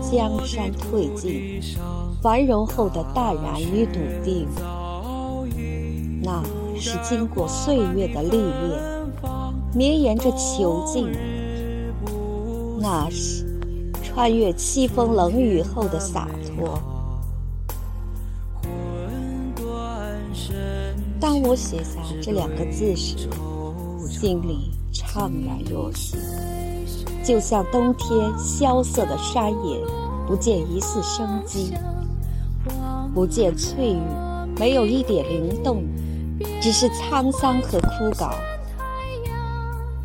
江山褪尽，繁荣后的淡然与笃定。那是经过岁月的历练，绵延着遒劲；那是穿越凄风冷雨后的洒脱。当我写下这两个字时，心里怅然若失，就像冬天萧瑟的山野，不见一丝生机，不见翠绿，没有一点灵动，只是沧桑和枯槁。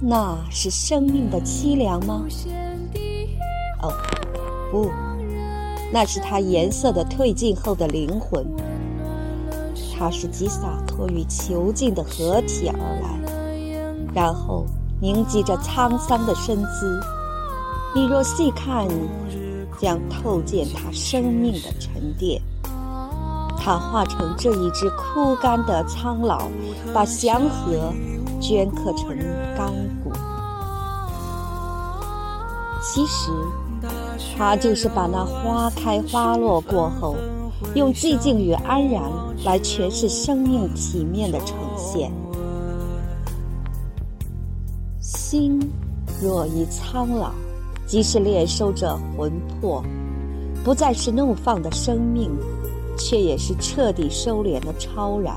那是生命的凄凉吗？哦，不，那是它颜色的褪尽后的灵魂。它是集洒脱与囚禁的合体而来，然后凝集着沧桑的身姿。你若细看，将透见它生命的沉淀。它化成这一只枯干的苍老，把祥和镌刻成干骨。其实，它就是把那花开花落过后。用寂静与安然来诠释生命体面的呈现。心若已苍老，即使敛收着魂魄，不再是怒放的生命，却也是彻底收敛的超然。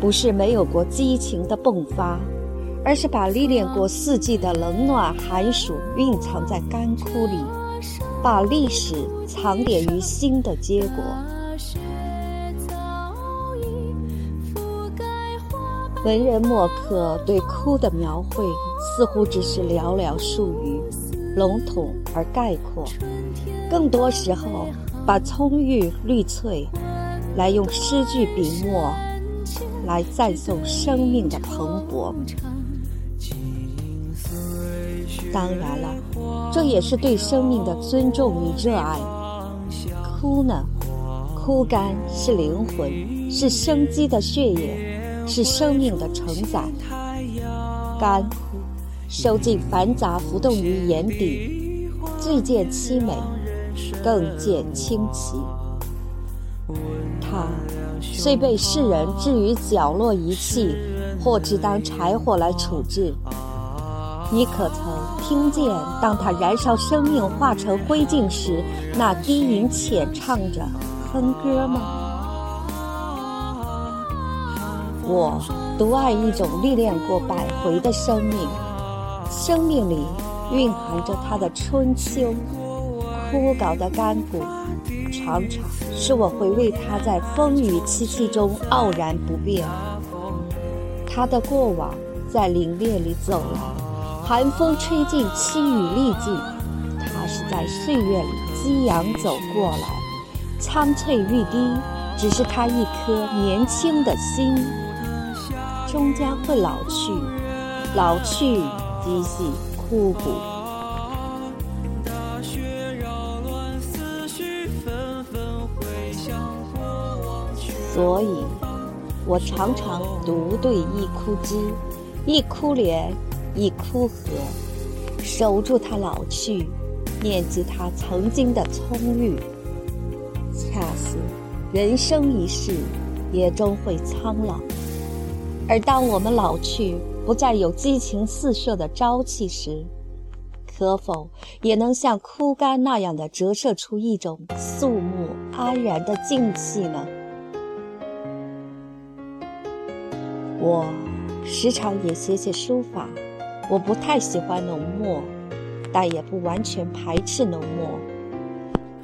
不是没有过激情的迸发，而是把历练过四季的冷暖寒暑蕴藏在干枯里。把历史藏点于心的结果。文人墨客对枯的描绘，似乎只是寥寥数语，笼统而概括。更多时候，把葱郁绿翠，来用诗句笔墨，来赞颂生命的蓬勃。当然了，这也是对生命的尊重与热爱。枯呢，枯干是灵魂，是生机的血液，是生命的承载。干，收尽繁杂浮动于眼底，最见凄美，更见清奇。它虽被世人置于角落遗弃，或只当柴火来处置。你可曾听见，当它燃烧生命化成灰烬时，那低吟浅唱着哼歌吗？我独爱一种历练过百回的生命，生命里蕴含着它的春秋。枯槁的干骨，常常是我回味它在风雨凄凄中傲然不变。它的过往在凛冽里走来。寒风吹尽，凄雨历尽，它是在岁月里激扬走过来。苍翠欲滴，只是他一颗年轻的心，终将会老去，老去即系枯骨。所以，我常常独对一枯枝，一枯莲。一枯荷，守住它老去，念及它曾经的葱郁。恰似人生一世，也终会苍老。而当我们老去，不再有激情四射的朝气时，可否也能像枯干那样的折射出一种肃穆安然的静气呢？我时常也写写书法。我不太喜欢浓墨，但也不完全排斥浓墨，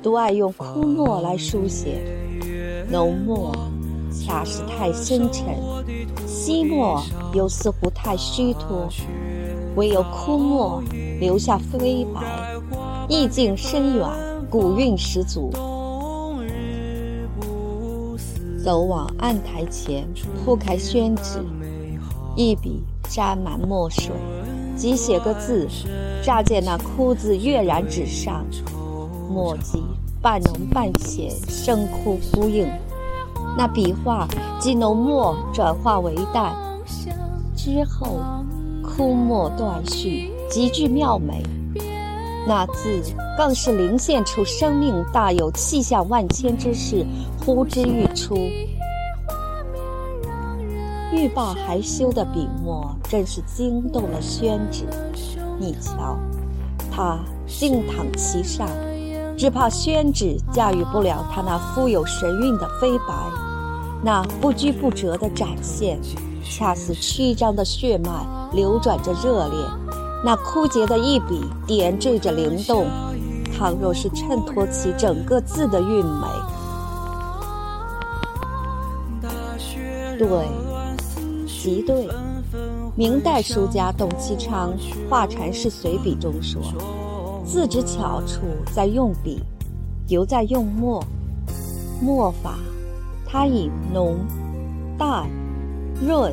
独爱用枯墨来书写。浓墨恰是太深沉，惜墨又似乎太虚脱，唯有枯墨留下飞白，意境深远，古韵十足。走往案台前，铺开宣纸，一笔沾满墨水。即写个字，乍见那枯字跃然纸上，墨迹半浓半浅，生枯呼应。那笔画即浓墨转化为淡，之后枯墨断续，极具妙美。那字更是灵现出生命大有气象万千之势，呼之欲出。欲罢还休的笔墨，真是惊动了宣纸。你瞧，他静躺其上，只怕宣纸驾驭不了他那富有神韵的飞白，那不拘不折的展现，恰似曲张的血脉流转着热烈，那枯竭的一笔点缀着灵动。倘若是衬托起整个字的韵美，对。极对，明代书家董其昌《画禅式随笔》中说：“字之巧处在用笔，犹在用墨。墨法，它以浓、淡、润、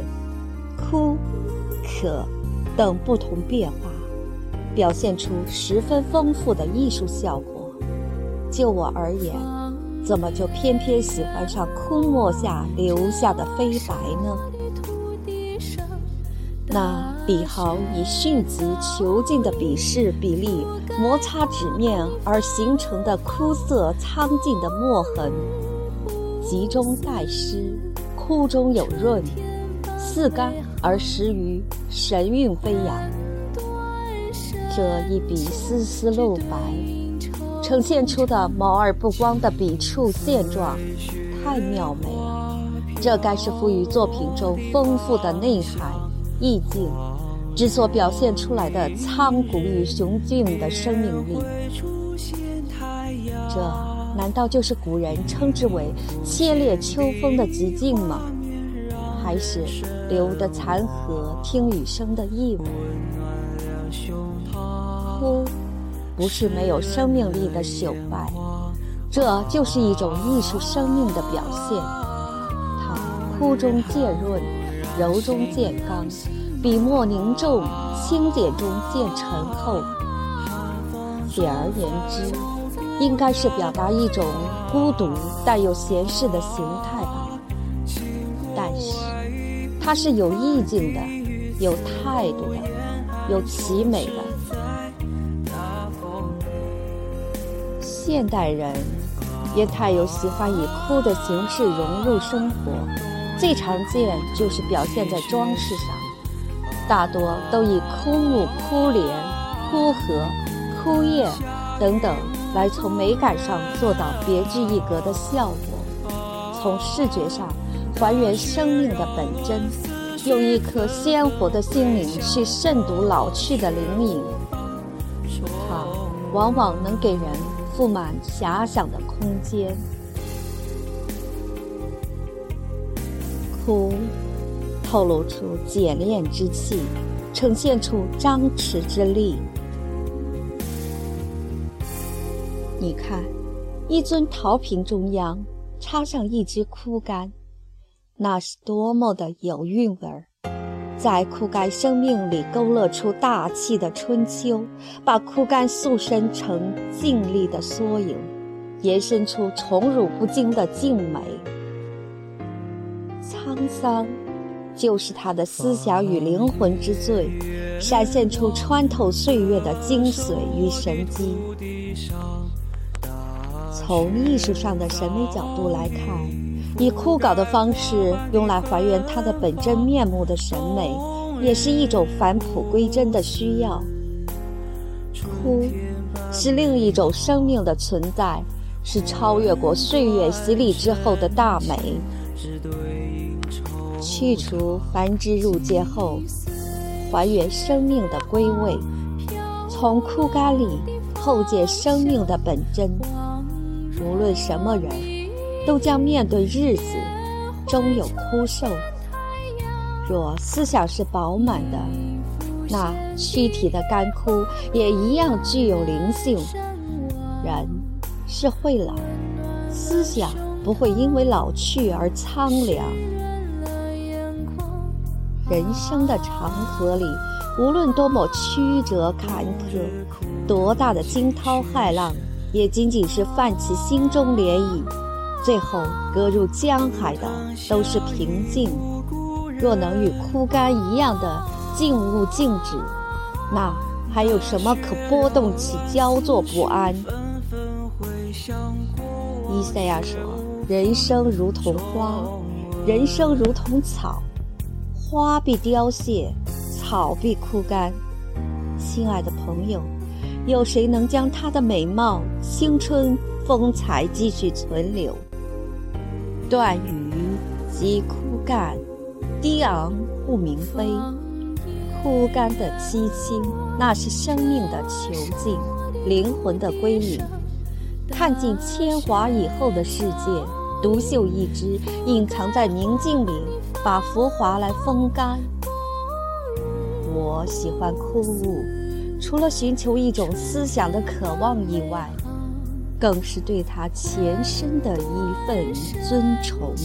枯、可等不同变化，表现出十分丰富的艺术效果。就我而言，怎么就偏偏喜欢上枯墨下留下的飞白呢？”那笔毫以迅疾遒劲的笔势笔力摩擦纸面而形成的枯涩苍劲的墨痕，急中带湿，枯中有润，似干而实于神韵飞扬。这一笔丝丝露白，呈现出的毛而不光的笔触线状，太妙美了。这该是赋予作品中丰富的内涵。意境之所表现出来的苍古与雄峻的生命力，这难道就是古人称之为“切裂秋风”的极境吗？还是留得残荷听雨声的义务？哭，不是没有生命力的朽败，这就是一种艺术生命的表现。它哭中见润。柔中见刚，笔墨凝重，清简中见沉厚。简而言之，应该是表达一种孤独但又闲适的形态吧。但是，它是有意境的，有态度的，有奇美的。现代人也太有喜欢以枯的形式融入生活。最常见就是表现在装饰上，大多都以枯木、枯莲、枯荷、枯叶等等来从美感上做到别具一格的效果，从视觉上还原生命的本真，用一颗鲜活的心灵去慎读老去的灵隐，它往往能给人富满遐想的空间。枯，透露出简练之气，呈现出张弛之力。你看，一尊陶瓶中央插上一支枯干，那是多么的有韵味儿！在枯干生命里勾勒出大气的春秋，把枯干塑身成静丽的缩影，延伸出宠辱不惊的静美。沧桑，就是他的思想与灵魂之最，闪现出穿透岁月的精髓与神机。从艺术上的审美角度来看，以枯槁的方式用来还原它的本真面目的审美，也是一种返璞归真的需要。枯，是另一种生命的存在，是超越过岁月洗礼之后的大美。去除繁枝入界后，还原生命的归位，从枯干里后见生命的本真。无论什么人，都将面对日子，终有枯瘦。若思想是饱满的，那躯体的干枯也一样具有灵性。人是会老，思想不会因为老去而苍凉。人生的长河里，无论多么曲折坎坷，多大的惊涛骇浪，也仅仅是泛起心中涟漪，最后搁入江海的都是平静。若能与枯干一样的静物静止，那还有什么可波动起焦作不安？伊赛亚说：“人生如同花，人生如同草，花必凋谢，草必枯干。”亲爱的朋友，有谁能将她的美貌、青春、风采继续存留？断语即枯干，低昂不明飞。枯干的凄清，那是生命的囚禁，灵魂的归隐。看尽铅华以后的世界，独秀一枝，隐藏在宁静里，把浮华来风干。我喜欢枯物，除了寻求一种思想的渴望以外，更是对他前身的一份尊崇。